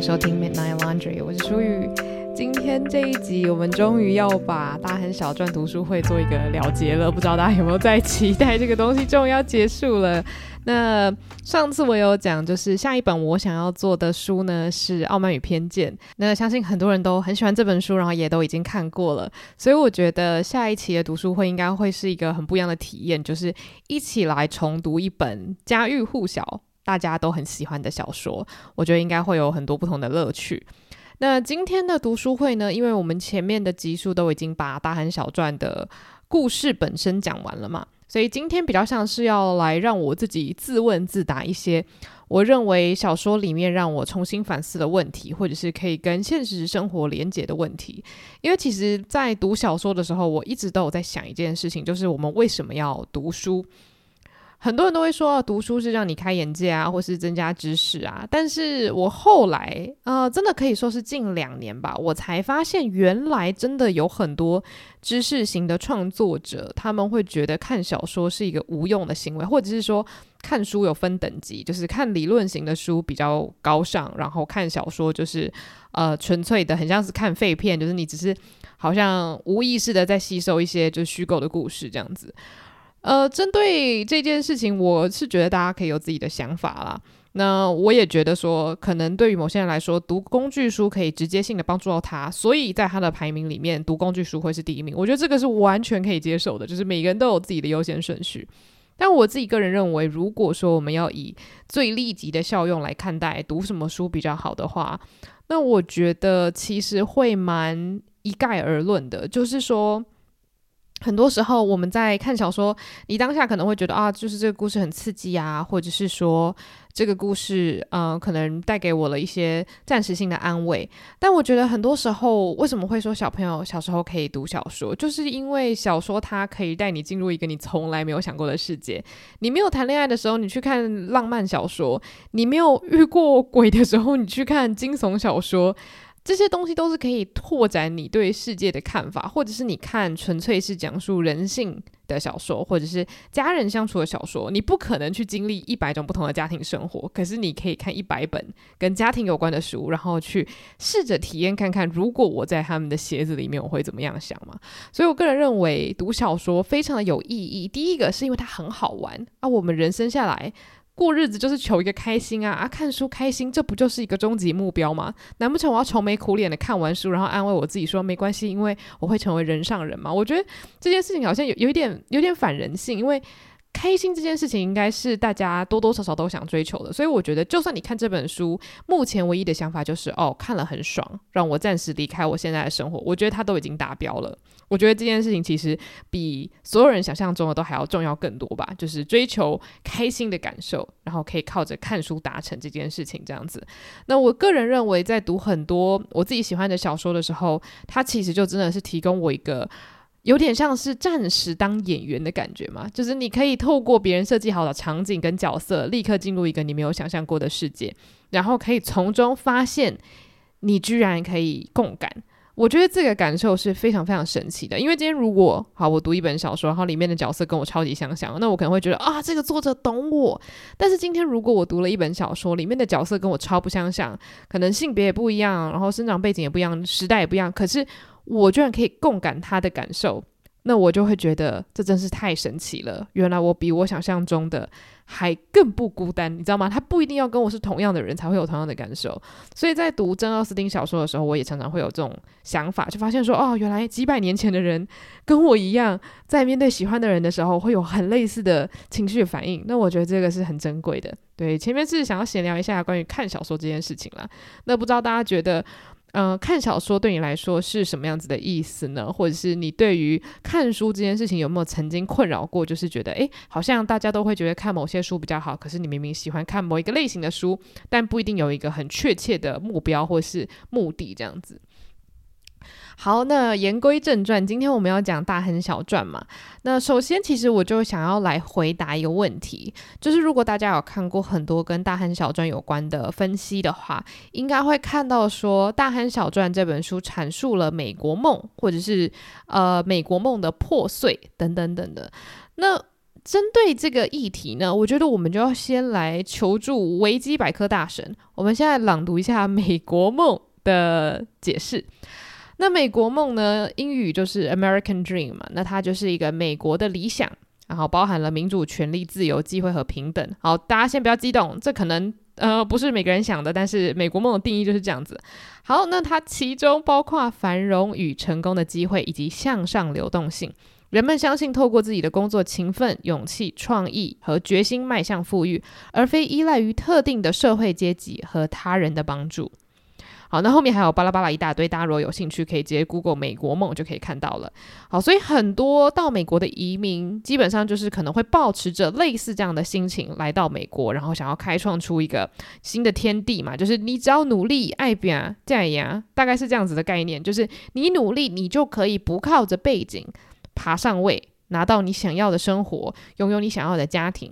收听 Midnight Laundry，我是舒雨。今天这一集，我们终于要把大亨小传读书会做一个了结了。不知道大家有没有在期待这个东西终于要结束了？那上次我有讲，就是下一本我想要做的书呢是《傲慢与偏见》。那相信很多人都很喜欢这本书，然后也都已经看过了。所以我觉得下一期的读书会应该会是一个很不一样的体验，就是一起来重读一本家喻户晓。大家都很喜欢的小说，我觉得应该会有很多不同的乐趣。那今天的读书会呢，因为我们前面的集数都已经把大亨小传的故事本身讲完了嘛，所以今天比较像是要来让我自己自问自答一些我认为小说里面让我重新反思的问题，或者是可以跟现实生活连结的问题。因为其实，在读小说的时候，我一直都有在想一件事情，就是我们为什么要读书？很多人都会说，读书是让你开眼界啊，或是增加知识啊。但是我后来，呃，真的可以说是近两年吧，我才发现，原来真的有很多知识型的创作者，他们会觉得看小说是一个无用的行为，或者是说看书有分等级，就是看理论型的书比较高尚，然后看小说就是呃纯粹的，很像是看废片，就是你只是好像无意识的在吸收一些就是虚构的故事这样子。呃，针对这件事情，我是觉得大家可以有自己的想法啦。那我也觉得说，可能对于某些人来说，读工具书可以直接性的帮助到他，所以在他的排名里面，读工具书会是第一名。我觉得这个是完全可以接受的，就是每个人都有自己的优先顺序。但我自己个人认为，如果说我们要以最立即的效用来看待读什么书比较好的话，那我觉得其实会蛮一概而论的，就是说。很多时候，我们在看小说，你当下可能会觉得啊，就是这个故事很刺激啊，或者是说这个故事，嗯、可能带给我了一些暂时性的安慰。但我觉得很多时候，为什么会说小朋友小时候可以读小说，就是因为小说它可以带你进入一个你从来没有想过的世界。你没有谈恋爱的时候，你去看浪漫小说；你没有遇过鬼的时候，你去看惊悚小说。这些东西都是可以拓展你对世界的看法，或者是你看纯粹是讲述人性的小说，或者是家人相处的小说。你不可能去经历一百种不同的家庭生活，可是你可以看一百本跟家庭有关的书，然后去试着体验看看，如果我在他们的鞋子里面，我会怎么样想嘛？所以我个人认为读小说非常的有意义。第一个是因为它很好玩啊，我们人生下来。过日子就是求一个开心啊啊！看书开心，这不就是一个终极目标吗？难不成我要愁眉苦脸的看完书，然后安慰我自己说没关系，因为我会成为人上人吗？我觉得这件事情好像有有一点有点反人性，因为。开心这件事情应该是大家多多少少都想追求的，所以我觉得，就算你看这本书，目前唯一的想法就是哦，看了很爽，让我暂时离开我现在的生活，我觉得它都已经达标了。我觉得这件事情其实比所有人想象中的都还要重要更多吧，就是追求开心的感受，然后可以靠着看书达成这件事情这样子。那我个人认为，在读很多我自己喜欢的小说的时候，它其实就真的是提供我一个。有点像是暂时当演员的感觉嘛，就是你可以透过别人设计好的场景跟角色，立刻进入一个你没有想象过的世界，然后可以从中发现你居然可以共感。我觉得这个感受是非常非常神奇的。因为今天如果好，我读一本小说，然后里面的角色跟我超级相像，那我可能会觉得啊，这个作者懂我。但是今天如果我读了一本小说，里面的角色跟我超不相像，可能性别也不一样，然后生长背景也不一样，时代也不一样，可是。我居然可以共感他的感受，那我就会觉得这真是太神奇了。原来我比我想象中的还更不孤单，你知道吗？他不一定要跟我是同样的人才会有同样的感受。所以在读珍奥斯汀小说的时候，我也常常会有这种想法，就发现说，哦，原来几百年前的人跟我一样，在面对喜欢的人的时候，会有很类似的情绪反应。那我觉得这个是很珍贵的。对，前面是想要闲聊一下关于看小说这件事情啦。那不知道大家觉得？嗯、看小说对你来说是什么样子的意思呢？或者是你对于看书这件事情有没有曾经困扰过？就是觉得，诶，好像大家都会觉得看某些书比较好，可是你明明喜欢看某一个类型的书，但不一定有一个很确切的目标或是目的这样子。好，那言归正传，今天我们要讲大亨小传嘛。那首先，其实我就想要来回答一个问题，就是如果大家有看过很多跟大亨小传有关的分析的话，应该会看到说，大亨小传这本书阐述了美国梦，或者是呃美国梦的破碎等等等的。那针对这个议题呢，我觉得我们就要先来求助维基百科大神。我们现在朗读一下美国梦的解释。那美国梦呢，英语就是 American Dream 嘛，那它就是一个美国的理想，然后包含了民主、权利、自由、机会和平等。好，大家先不要激动，这可能呃不是每个人想的，但是美国梦的定义就是这样子。好，那它其中包括繁荣与成功的机会，以及向上流动性。人们相信，透过自己的工作勤奋、勇气、创意和决心迈向富裕，而非依赖于特定的社会阶级和他人的帮助。好，那后面还有巴拉巴拉一大堆，大家如果有兴趣，可以直接 Google 美国梦就可以看到了。好，所以很多到美国的移民，基本上就是可能会抱持着类似这样的心情来到美国，然后想要开创出一个新的天地嘛，就是你只要努力、爱拼、这样，大概是这样子的概念，就是你努力，你就可以不靠着背景。爬上位，拿到你想要的生活，拥有你想要的家庭。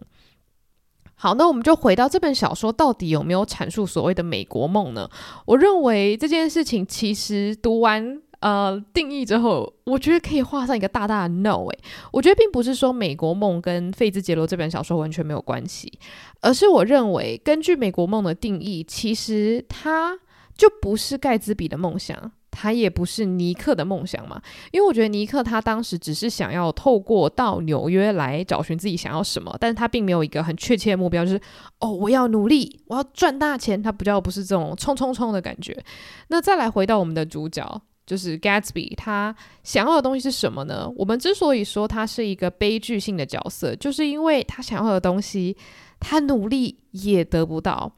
好，那我们就回到这本小说，到底有没有阐述所谓的美国梦呢？我认为这件事情其实读完呃定义之后，我觉得可以画上一个大大的 no。诶，我觉得并不是说美国梦跟费兹杰罗这本小说完全没有关系，而是我认为根据美国梦的定义，其实它就不是盖茨比的梦想。他也不是尼克的梦想嘛，因为我觉得尼克他当时只是想要透过到纽约来找寻自己想要什么，但是他并没有一个很确切的目标，就是哦，我要努力，我要赚大钱。他比较不是这种冲冲冲的感觉。那再来回到我们的主角，就是 Gatsby，他想要的东西是什么呢？我们之所以说他是一个悲剧性的角色，就是因为他想要的东西，他努力也得不到。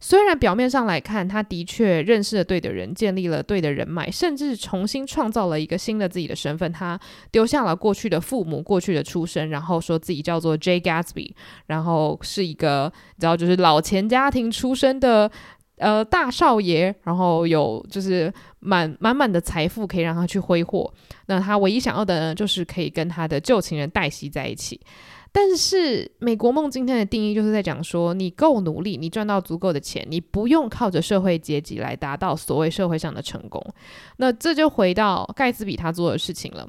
虽然表面上来看，他的确认识了对的人，建立了对的人脉，甚至重新创造了一个新的自己的身份。他丢下了过去的父母、过去的出身，然后说自己叫做 Jay Gatsby，然后是一个你知道，就是老钱家庭出身的呃大少爷，然后有就是满满满的财富可以让他去挥霍。那他唯一想要的呢，就是可以跟他的旧情人黛西在一起。但是美国梦今天的定义就是在讲说，你够努力，你赚到足够的钱，你不用靠着社会阶级来达到所谓社会上的成功。那这就回到盖茨比他做的事情了。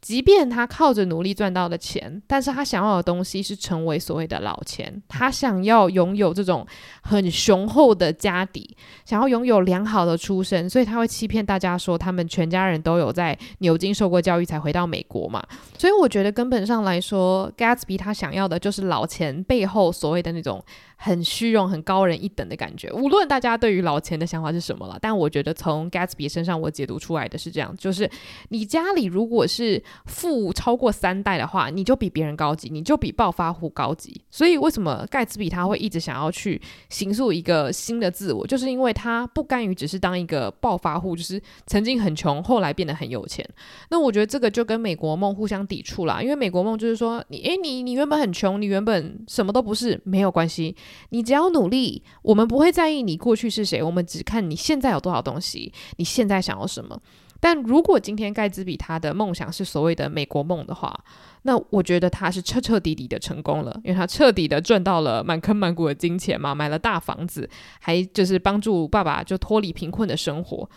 即便他靠着努力赚到的钱，但是他想要的东西是成为所谓的老钱。他想要拥有这种很雄厚的家底，想要拥有良好的出身，所以他会欺骗大家说他们全家人都有在牛津受过教育才回到美国嘛。所以我觉得根本上来说，Gatsby 他想要的就是老钱背后所谓的那种。很虚荣、很高人一等的感觉。无论大家对于老钱的想法是什么了，但我觉得从 Gatsby 身上我解读出来的是这样：就是你家里如果是富超过三代的话，你就比别人高级，你就比暴发户高级。所以为什么盖茨比他会一直想要去形塑一个新的自我，就是因为他不甘于只是当一个暴发户，就是曾经很穷，后来变得很有钱。那我觉得这个就跟美国梦互相抵触啦，因为美国梦就是说，你诶，你你原本很穷，你原本什么都不是，没有关系。你只要努力，我们不会在意你过去是谁，我们只看你现在有多少东西，你现在想要什么。但如果今天盖茨比他的梦想是所谓的美国梦的话，那我觉得他是彻彻底底的成功了，因为他彻底的赚到了满坑满谷的金钱嘛，买了大房子，还就是帮助爸爸就脱离贫困的生活。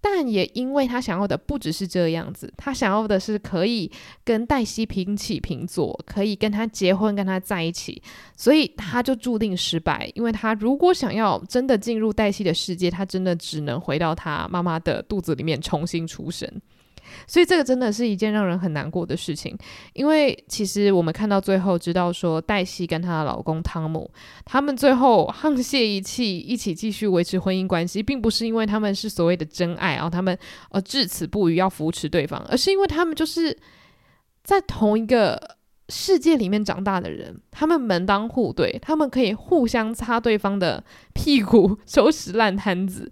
但也因为他想要的不只是这样子，他想要的是可以跟黛西平起平坐，可以跟他结婚，跟他在一起，所以他就注定失败。因为他如果想要真的进入黛西的世界，他真的只能回到他妈妈的肚子里面重新出生。所以这个真的是一件让人很难过的事情，因为其实我们看到最后知道说，黛西跟她的老公汤姆，他们最后 沆瀣一气，一起继续维持婚姻关系，并不是因为他们是所谓的真爱，然后他们呃至死不渝要扶持对方，而是因为他们就是在同一个世界里面长大的人，他们门当户对，他们可以互相擦对方的屁股，收拾烂摊子，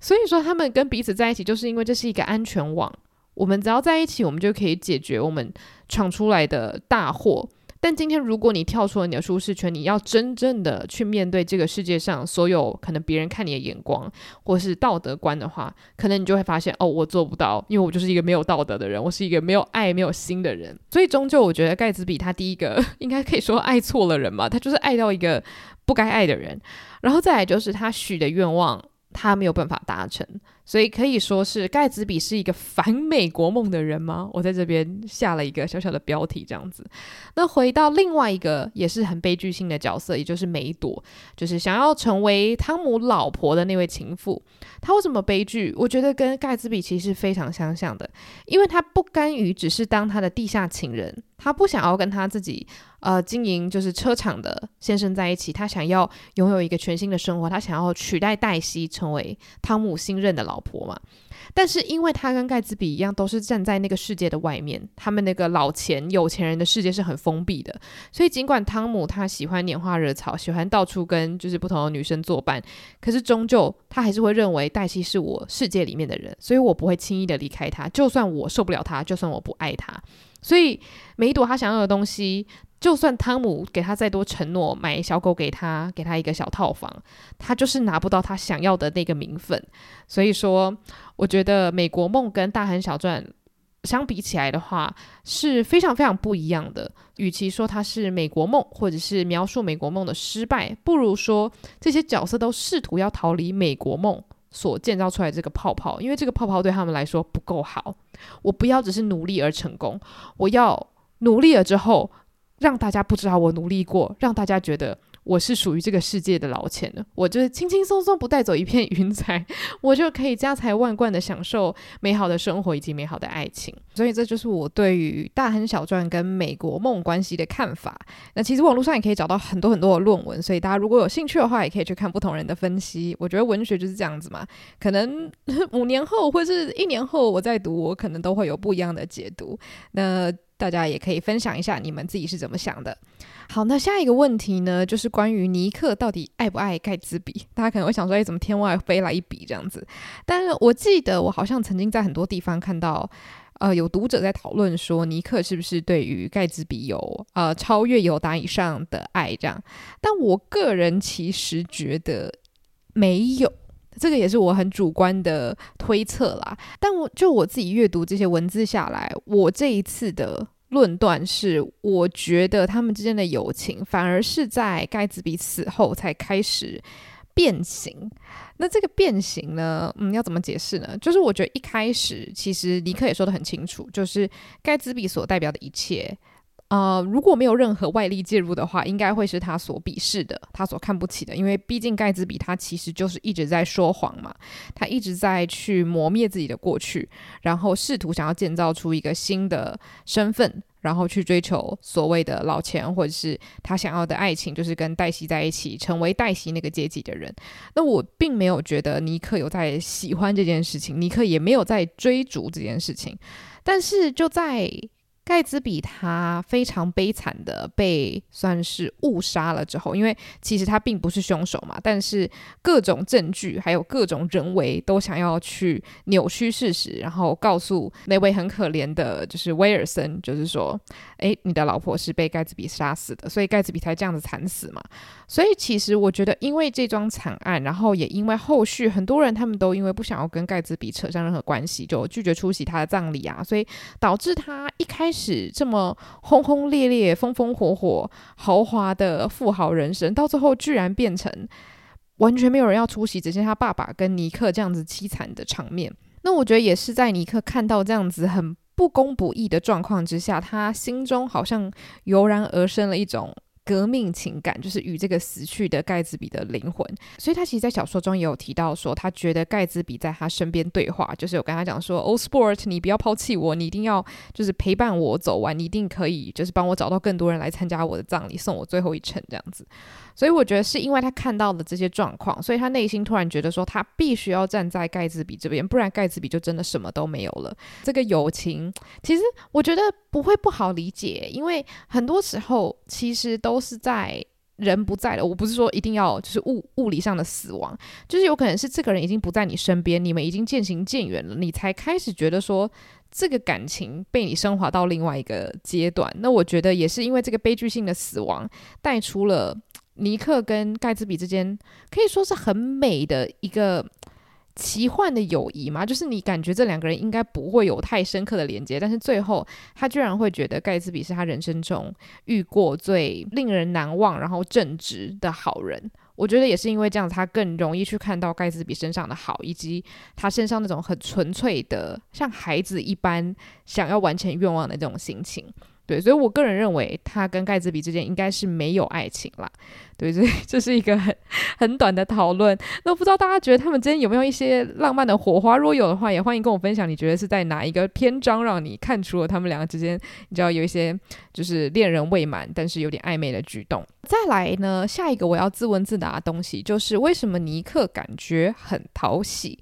所以说他们跟彼此在一起，就是因为这是一个安全网。我们只要在一起，我们就可以解决我们闯出来的大祸。但今天，如果你跳出了你的舒适圈，你要真正的去面对这个世界上所有可能别人看你的眼光，或是道德观的话，可能你就会发现，哦，我做不到，因为我就是一个没有道德的人，我是一个没有爱、没有心的人。所以，终究我觉得盖茨比他第一个应该可以说爱错了人吧，他就是爱到一个不该爱的人。然后再来就是他许的愿望，他没有办法达成。所以可以说是盖茨比是一个反美国梦的人吗？我在这边下了一个小小的标题，这样子。那回到另外一个也是很悲剧性的角色，也就是梅朵，就是想要成为汤姆老婆的那位情妇。他为什么悲剧？我觉得跟盖茨比其实非常相像的，因为他不甘于只是当他的地下情人，他不想要跟他自己。呃，经营就是车厂的先生在一起，他想要拥有一个全新的生活，他想要取代黛西成为汤姆新任的老老婆嘛。但是因为他跟盖茨比一样，都是站在那个世界的外面，他们那个老钱有钱人的世界是很封闭的，所以尽管汤姆他喜欢拈花惹草，喜欢到处跟就是不同的女生作伴，可是终究他还是会认为黛西是我世界里面的人，所以我不会轻易的离开他，就算我受不了他，就算我不爱他，所以每一朵他想要的东西。就算汤姆给他再多承诺，买小狗给他，给他一个小套房，他就是拿不到他想要的那个名分。所以说，我觉得《美国梦》跟《大亨小传》相比起来的话，是非常非常不一样的。与其说它是美国梦，或者是描述美国梦的失败，不如说这些角色都试图要逃离美国梦所建造出来这个泡泡，因为这个泡泡对他们来说不够好。我不要只是努力而成功，我要努力了之后。让大家不知道我努力过，让大家觉得我是属于这个世界的老钱的，我就是轻轻松松不带走一片云彩，我就可以家财万贯的享受美好的生活以及美好的爱情。所以这就是我对于《大亨小传》跟美国梦关系的看法。那其实网络上也可以找到很多很多的论文，所以大家如果有兴趣的话，也可以去看不同人的分析。我觉得文学就是这样子嘛，可能 五年后或是一年后我再读，我可能都会有不一样的解读。那。大家也可以分享一下你们自己是怎么想的。好，那下一个问题呢，就是关于尼克到底爱不爱盖茨比？大家可能会想说，哎，怎么天外飞来一笔这样子？但是我记得我好像曾经在很多地方看到，呃，有读者在讨论说，尼克是不是对于盖茨比有呃超越友达以上的爱这样？但我个人其实觉得没有。这个也是我很主观的推测啦，但我就我自己阅读这些文字下来，我这一次的论断是，我觉得他们之间的友情反而是在盖茨比死后才开始变形。那这个变形呢，嗯，要怎么解释呢？就是我觉得一开始其实尼克也说得很清楚，就是盖茨比所代表的一切。呃，如果没有任何外力介入的话，应该会是他所鄙视的，他所看不起的。因为毕竟盖茨比他其实就是一直在说谎嘛，他一直在去磨灭自己的过去，然后试图想要建造出一个新的身份，然后去追求所谓的老钱，或者是他想要的爱情，就是跟黛西在一起，成为黛西那个阶级的人。那我并没有觉得尼克有在喜欢这件事情，尼克也没有在追逐这件事情，但是就在。盖茨比他非常悲惨的被算是误杀了之后，因为其实他并不是凶手嘛，但是各种证据还有各种人为都想要去扭曲事实，然后告诉那位很可怜的，就是威尔森，就是说，诶，你的老婆是被盖茨比杀死的，所以盖茨比才这样子惨死嘛。所以其实我觉得，因为这桩惨案，然后也因为后续很多人他们都因为不想要跟盖茨比扯上任何关系，就拒绝出席他的葬礼啊，所以导致他一开始是这么轰轰烈烈、风风火火、豪华的富豪人生，到最后居然变成完全没有人要出席，只剩他爸爸跟尼克这样子凄惨的场面。那我觉得也是在尼克看到这样子很不公不义的状况之下，他心中好像油然而生了一种。革命情感就是与这个死去的盖茨比的灵魂，所以他其实，在小说中也有提到说，他觉得盖茨比在他身边对话，就是有跟他讲说，Old Sport，你不要抛弃我，你一定要就是陪伴我走完，你一定可以就是帮我找到更多人来参加我的葬礼，送我最后一程这样子。所以我觉得是因为他看到了这些状况，所以他内心突然觉得说，他必须要站在盖茨比这边，不然盖茨比就真的什么都没有了。这个友情，其实我觉得不会不好理解，因为很多时候其实都是在人不在了。我不是说一定要就是物物理上的死亡，就是有可能是这个人已经不在你身边，你们已经渐行渐远了，你才开始觉得说这个感情被你升华到另外一个阶段。那我觉得也是因为这个悲剧性的死亡带出了。尼克跟盖茨比之间可以说是很美的一个奇幻的友谊嘛，就是你感觉这两个人应该不会有太深刻的连接，但是最后他居然会觉得盖茨比是他人生中遇过最令人难忘，然后正直的好人。我觉得也是因为这样，他更容易去看到盖茨比身上的好，以及他身上那种很纯粹的，像孩子一般想要完成愿望的这种心情。对，所以我个人认为他跟盖茨比之间应该是没有爱情啦。对，所以这是一个很很短的讨论。那不知道大家觉得他们之间有没有一些浪漫的火花？如果有的话，也欢迎跟我分享。你觉得是在哪一个篇章让你看出了他们两个之间，你知道有一些就是恋人未满，但是有点暧昧的举动？再来呢，下一个我要自问自答的东西就是为什么尼克感觉很讨喜？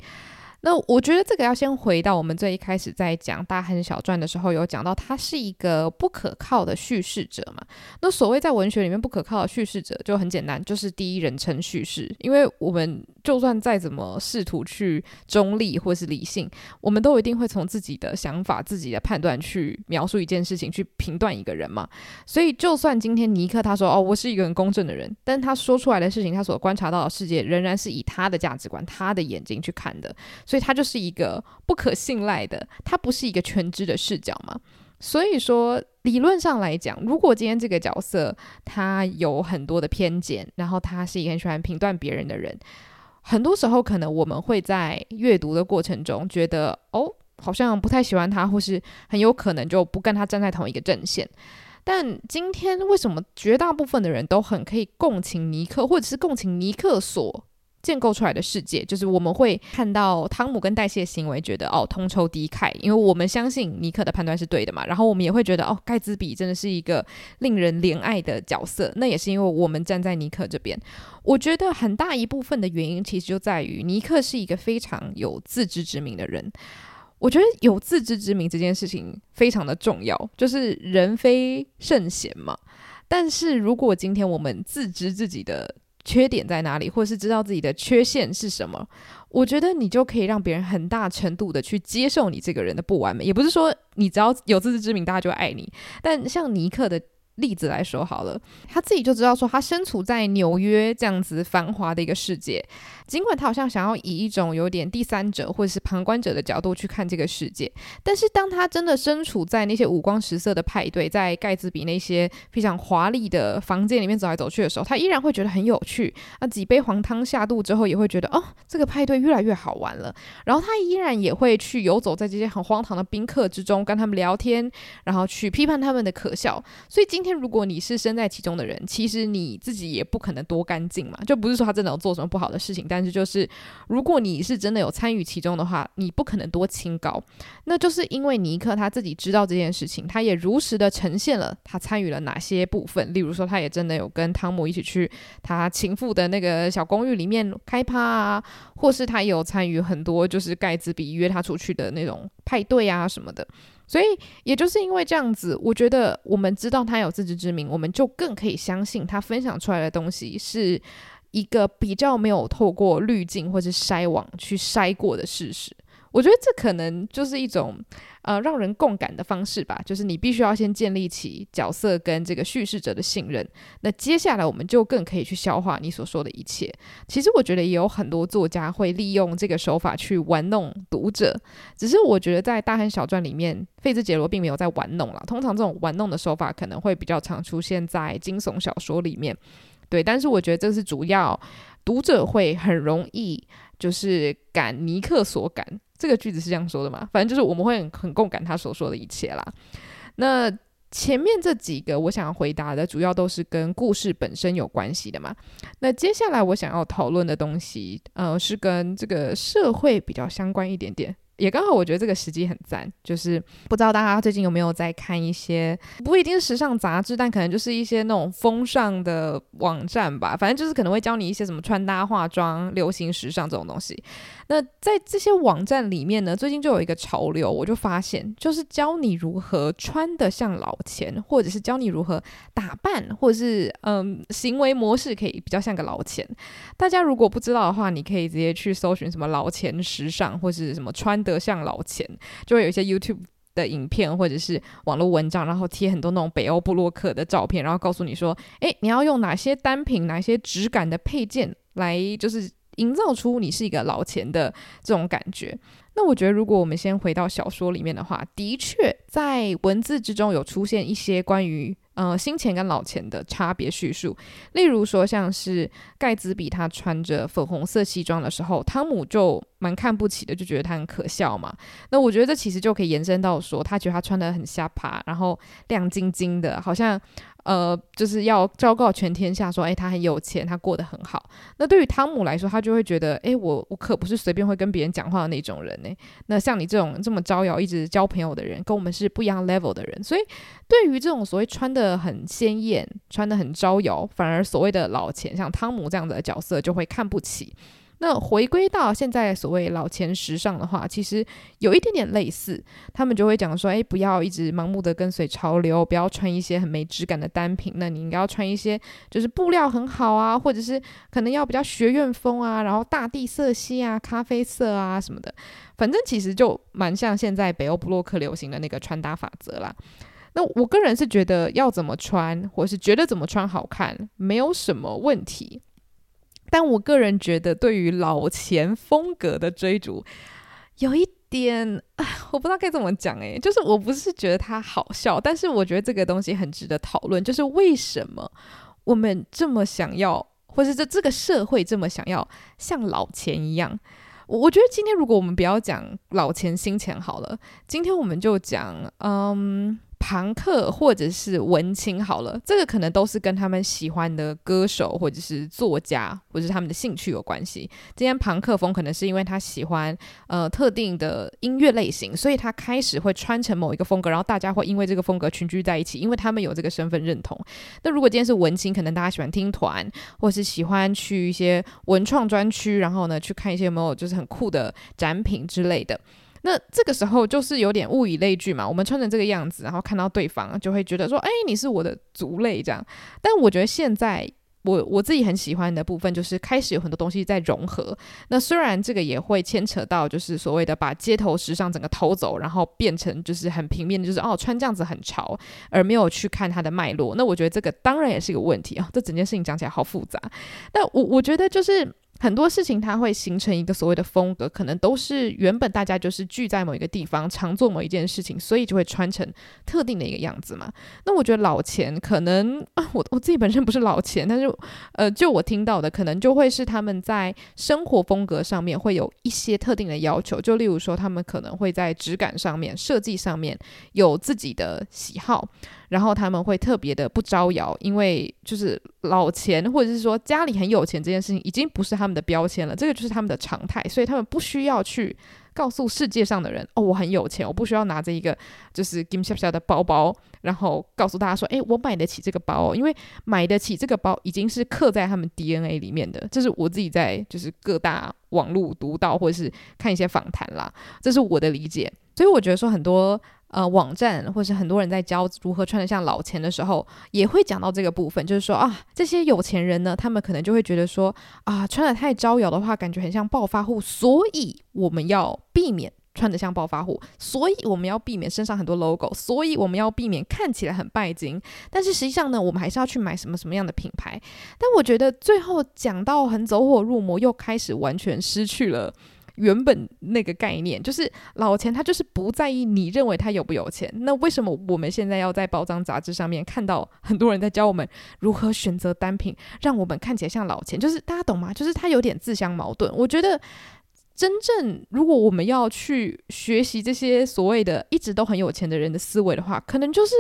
那我觉得这个要先回到我们最一开始在讲《大亨小传》的时候，有讲到他是一个不可靠的叙事者嘛。那所谓在文学里面不可靠的叙事者，就很简单，就是第一人称叙事。因为我们就算再怎么试图去中立或是理性，我们都一定会从自己的想法、自己的判断去描述一件事情，去评断一个人嘛。所以，就算今天尼克他说：“哦，我是一个很公正的人”，但他说出来的事情，他所观察到的世界，仍然是以他的价值观、他的眼睛去看的。所以，他就是一个不可信赖的，他不是一个全知的视角嘛。所以说，理论上来讲，如果今天这个角色他有很多的偏见，然后他是一个很喜欢评断别人的人，很多时候可能我们会在阅读的过程中觉得，哦，好像不太喜欢他，或是很有可能就不跟他站在同一个阵线。但今天为什么绝大部分的人都很可以共情尼克，或者是共情尼克所建构出来的世界，就是我们会看到汤姆跟黛西的行为，觉得哦同仇敌忾，因为我们相信尼克的判断是对的嘛。然后我们也会觉得哦盖茨比真的是一个令人怜爱的角色，那也是因为我们站在尼克这边。我觉得很大一部分的原因其实就在于尼克是一个非常有自知之明的人。我觉得有自知之明这件事情非常的重要，就是人非圣贤嘛。但是如果今天我们自知自己的缺点在哪里，或是知道自己的缺陷是什么，我觉得你就可以让别人很大程度的去接受你这个人的不完美。也不是说你只要有自知之明，大家就爱你。但像尼克的例子来说好了，他自己就知道说，他身处在纽约这样子繁华的一个世界。尽管他好像想要以一种有点第三者或者是旁观者的角度去看这个世界，但是当他真的身处在那些五光十色的派对，在盖茨比那些非常华丽的房间里面走来走去的时候，他依然会觉得很有趣。那几杯黄汤下肚之后，也会觉得哦，这个派对越来越好玩了。然后他依然也会去游走在这些很荒唐的宾客之中，跟他们聊天，然后去批判他们的可笑。所以今天如果你是身在其中的人，其实你自己也不可能多干净嘛，就不是说他真的有做什么不好的事情。但是就是，如果你是真的有参与其中的话，你不可能多清高。那就是因为尼克他自己知道这件事情，他也如实的呈现了他参与了哪些部分。例如说，他也真的有跟汤姆一起去他情妇的那个小公寓里面开趴啊，或是他也有参与很多就是盖茨比约他出去的那种派对啊什么的。所以也就是因为这样子，我觉得我们知道他有自知之明，我们就更可以相信他分享出来的东西是。一个比较没有透过滤镜或是筛网去筛过的事实，我觉得这可能就是一种呃让人共感的方式吧。就是你必须要先建立起角色跟这个叙事者的信任，那接下来我们就更可以去消化你所说的一切。其实我觉得也有很多作家会利用这个手法去玩弄读者，只是我觉得在《大亨小传》里面，费兹杰罗并没有在玩弄了。通常这种玩弄的手法可能会比较常出现在惊悚小说里面。对，但是我觉得这是主要，读者会很容易就是感尼克所感，这个句子是这样说的嘛？反正就是我们会很很共感他所说的一切啦。那前面这几个我想要回答的，主要都是跟故事本身有关系的嘛。那接下来我想要讨论的东西，呃，是跟这个社会比较相关一点点。也刚好，我觉得这个时机很赞，就是不知道大家最近有没有在看一些，不一定是时尚杂志，但可能就是一些那种风尚的网站吧。反正就是可能会教你一些什么穿搭、化妆、流行时尚这种东西。那在这些网站里面呢，最近就有一个潮流，我就发现，就是教你如何穿得像老钱，或者是教你如何打扮，或者是嗯行为模式可以比较像个老钱。大家如果不知道的话，你可以直接去搜寻什么老钱时尚，或是什么穿得像老钱，就会有一些 YouTube 的影片或者是网络文章，然后贴很多那种北欧布洛克的照片，然后告诉你说，诶，你要用哪些单品，哪些质感的配件来，就是。营造出你是一个老钱的这种感觉。那我觉得，如果我们先回到小说里面的话，的确在文字之中有出现一些关于呃，新钱跟老钱的差别叙述，例如说，像是盖茨比他穿着粉红色西装的时候，汤姆就蛮看不起的，就觉得他很可笑嘛。那我觉得这其实就可以延伸到说，他觉得他穿的很瞎趴，然后亮晶晶的，好像。呃，就是要昭告全天下说，诶，他很有钱，他过得很好。那对于汤姆来说，他就会觉得，诶，我我可不是随便会跟别人讲话的那种人呢。那像你这种这么招摇、一直交朋友的人，跟我们是不一样 level 的人。所以，对于这种所谓穿得很鲜艳、穿得很招摇，反而所谓的老钱，像汤姆这样的角色，就会看不起。那回归到现在所谓老钱时尚的话，其实有一点点类似，他们就会讲说，诶，不要一直盲目的跟随潮流，不要穿一些很没质感的单品，那你应该要穿一些就是布料很好啊，或者是可能要比较学院风啊，然后大地色系啊、咖啡色啊什么的，反正其实就蛮像现在北欧布洛克流行的那个穿搭法则啦。那我个人是觉得要怎么穿，或是觉得怎么穿好看，没有什么问题。但我个人觉得，对于老钱风格的追逐，有一点，我不知道该怎么讲。诶，就是我不是觉得它好笑，但是我觉得这个东西很值得讨论。就是为什么我们这么想要，或是这这个社会这么想要像老钱一样？我觉得今天如果我们不要讲老钱新钱好了，今天我们就讲，嗯。庞克或者是文青好了，这个可能都是跟他们喜欢的歌手或者是作家或者是他们的兴趣有关系。今天庞克风可能是因为他喜欢呃特定的音乐类型，所以他开始会穿成某一个风格，然后大家会因为这个风格群居在一起，因为他们有这个身份认同。那如果今天是文青，可能大家喜欢听团，或是喜欢去一些文创专区，然后呢去看一些有没有就是很酷的展品之类的。那这个时候就是有点物以类聚嘛，我们穿成这个样子，然后看到对方就会觉得说，哎，你是我的族类这样。但我觉得现在我我自己很喜欢的部分就是开始有很多东西在融合。那虽然这个也会牵扯到就是所谓的把街头时尚整个偷走，然后变成就是很平面的，就是哦穿这样子很潮，而没有去看它的脉络。那我觉得这个当然也是一个问题啊，这整件事情讲起来好复杂。但我我觉得就是。很多事情它会形成一个所谓的风格，可能都是原本大家就是聚在某一个地方，常做某一件事情，所以就会穿成特定的一个样子嘛。那我觉得老钱可能啊，我 我自己本身不是老钱，但是呃，就我听到的，可能就会是他们在生活风格上面会有一些特定的要求，就例如说他们可能会在质感上面、设计上面有自己的喜好。然后他们会特别的不招摇，因为就是老钱或者是说家里很有钱这件事情已经不是他们的标签了，这个就是他们的常态，所以他们不需要去告诉世界上的人哦，我很有钱，我不需要拿着一个就是金小小的包包，然后告诉大家说，诶，我买得起这个包哦，因为买得起这个包已经是刻在他们 DNA 里面的，这是我自己在就是各大网络读到或者是看一些访谈啦，这是我的理解，所以我觉得说很多。呃，网站或是很多人在教如何穿得像老钱的时候，也会讲到这个部分，就是说啊，这些有钱人呢，他们可能就会觉得说啊，穿得太招摇的话，感觉很像暴发户，所以我们要避免穿得像暴发户，所以我们要避免身上很多 logo，所以我们要避免看起来很拜金。但是实际上呢，我们还是要去买什么什么样的品牌。但我觉得最后讲到很走火入魔，又开始完全失去了。原本那个概念就是老钱，他就是不在意你认为他有不有钱。那为什么我们现在要在包装杂志上面看到很多人在教我们如何选择单品，让我们看起来像老钱？就是大家懂吗？就是他有点自相矛盾。我觉得真正如果我们要去学习这些所谓的一直都很有钱的人的思维的话，可能就是。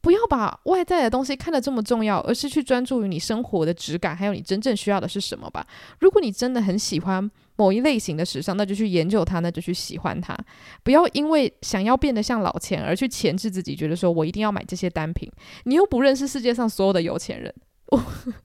不要把外在的东西看得这么重要，而是去专注于你生活的质感，还有你真正需要的是什么吧。如果你真的很喜欢某一类型的时尚，那就去研究它，那就去喜欢它。不要因为想要变得像老钱而去钳制自己，觉得说我一定要买这些单品。你又不认识世界上所有的有钱人，我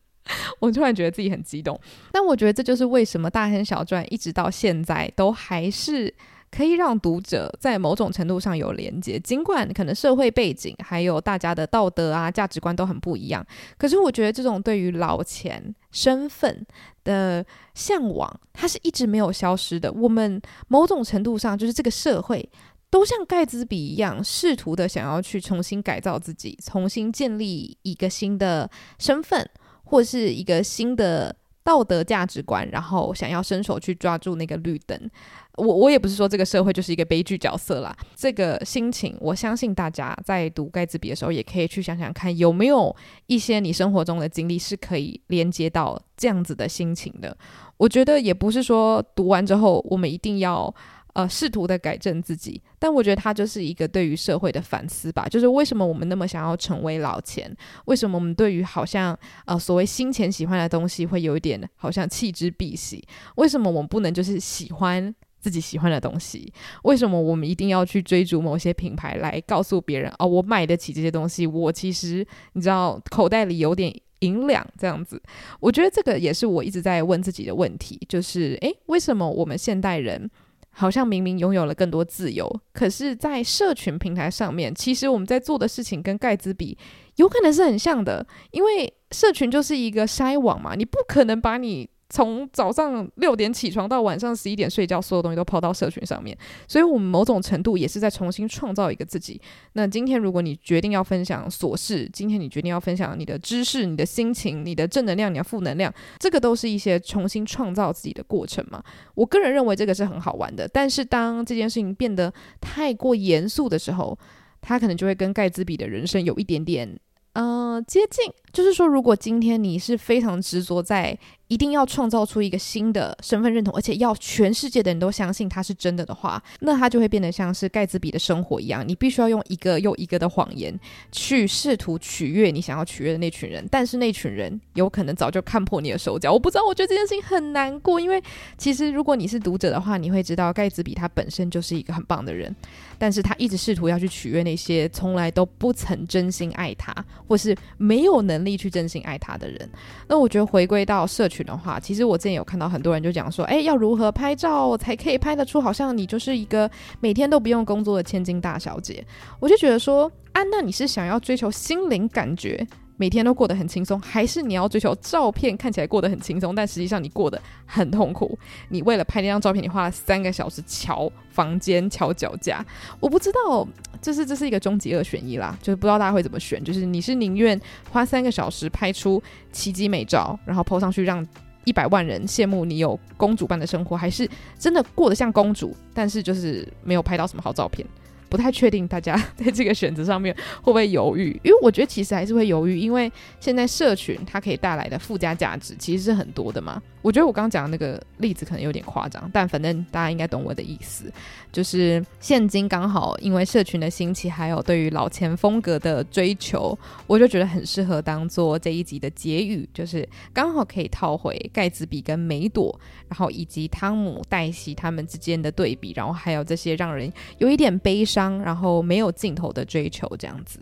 我突然觉得自己很激动。但我觉得这就是为什么大亨小传一直到现在都还是。可以让读者在某种程度上有连接，尽管可能社会背景还有大家的道德啊价值观都很不一样，可是我觉得这种对于老钱身份的向往，它是一直没有消失的。我们某种程度上就是这个社会都像盖茨比一样，试图的想要去重新改造自己，重新建立一个新的身份，或是一个新的道德价值观，然后想要伸手去抓住那个绿灯。我我也不是说这个社会就是一个悲剧角色啦，这个心情，我相信大家在读盖茨比的时候，也可以去想想看，有没有一些你生活中的经历是可以连接到这样子的心情的。我觉得也不是说读完之后，我们一定要呃试图的改正自己，但我觉得它就是一个对于社会的反思吧。就是为什么我们那么想要成为老钱？为什么我们对于好像呃所谓新钱喜欢的东西会有一点好像弃之敝屣？为什么我们不能就是喜欢？自己喜欢的东西，为什么我们一定要去追逐某些品牌来告诉别人哦，我买得起这些东西？我其实你知道，口袋里有点银两这样子。我觉得这个也是我一直在问自己的问题，就是诶，为什么我们现代人好像明明拥有了更多自由，可是，在社群平台上面，其实我们在做的事情跟盖茨比有可能是很像的，因为社群就是一个筛网嘛，你不可能把你。从早上六点起床到晚上十一点睡觉，所有东西都抛到社群上面，所以我们某种程度也是在重新创造一个自己。那今天如果你决定要分享琐事，今天你决定要分享你的知识、你的心情、你的正能量、你的负能量，这个都是一些重新创造自己的过程嘛。我个人认为这个是很好玩的，但是当这件事情变得太过严肃的时候，它可能就会跟盖茨比的人生有一点点，呃，接近。就是说，如果今天你是非常执着在一定要创造出一个新的身份认同，而且要全世界的人都相信它是真的的话，那它就会变得像是盖茨比的生活一样，你必须要用一个又一个的谎言去试图取悦你想要取悦的那群人，但是那群人有可能早就看破你的手脚。我不知道，我觉得这件事情很难过，因为其实如果你是读者的话，你会知道盖茨比他本身就是一个很棒的人，但是他一直试图要去取悦那些从来都不曾真心爱他，或是没有能力去真心爱他的人。那我觉得回归到社群的话，其实我之前有看到很多人就讲说，哎，要如何拍照才可以拍得出好像你就是一个每天都不用工作的千金大小姐？我就觉得说，啊，那你是想要追求心灵感觉？每天都过得很轻松，还是你要追求照片看起来过得很轻松，但实际上你过得很痛苦？你为了拍那张照片，你花了三个小时乔房间、乔脚架。我不知道，这是这是一个终极二选一啦，就是不知道大家会怎么选。就是你是宁愿花三个小时拍出奇迹美照，然后 po 上去让一百万人羡慕你有公主般的生活，还是真的过得像公主，但是就是没有拍到什么好照片？不太确定大家 在这个选择上面会不会犹豫，因为我觉得其实还是会犹豫，因为现在社群它可以带来的附加价值其实是很多的嘛。我觉得我刚刚讲的那个例子可能有点夸张，但反正大家应该懂我的意思。就是现今刚好因为社群的兴起，还有对于老钱风格的追求，我就觉得很适合当做这一集的结语，就是刚好可以套回盖茨比跟梅朵，然后以及汤姆黛西他们之间的对比，然后还有这些让人有一点悲伤，然后没有尽头的追求这样子。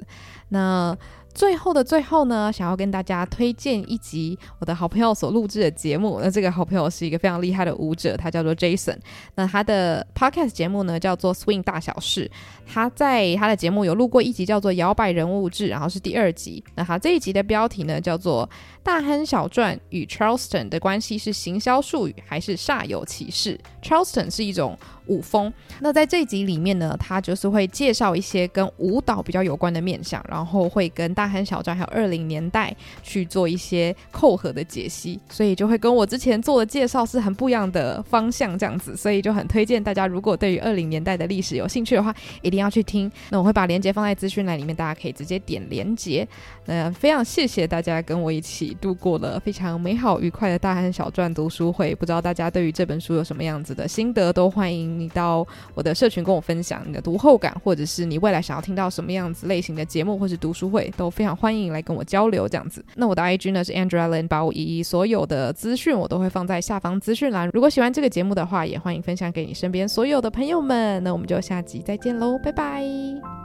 那。最后的最后呢，想要跟大家推荐一集我的好朋友所录制的节目。那这个好朋友是一个非常厉害的舞者，他叫做 Jason。那他的 Podcast 节目呢叫做 Swing 大小事。他在他的节目有录过一集叫做摇摆人物志，然后是第二集。那他这一集的标题呢叫做大亨小传与 Charleston 的关系是行销术语还是煞有其事？Charleston 是一种。舞风，那在这集里面呢，他就是会介绍一些跟舞蹈比较有关的面向，然后会跟大亨小传还有二零年代去做一些扣合的解析，所以就会跟我之前做的介绍是很不一样的方向这样子，所以就很推荐大家，如果对于二零年代的历史有兴趣的话，一定要去听。那我会把链接放在资讯栏里面，大家可以直接点链接。那非常谢谢大家跟我一起度过了非常美好愉快的大汉小传读书会，不知道大家对于这本书有什么样子的心得，都欢迎。你到我的社群跟我分享你的读后感，或者是你未来想要听到什么样子类型的节目，或是读书会，都非常欢迎来跟我交流这样子。那我的 IG 呢是 Andrea Lin 八五一一，所有的资讯我都会放在下方资讯栏。如果喜欢这个节目的话，也欢迎分享给你身边所有的朋友们。那我们就下集再见喽，拜拜。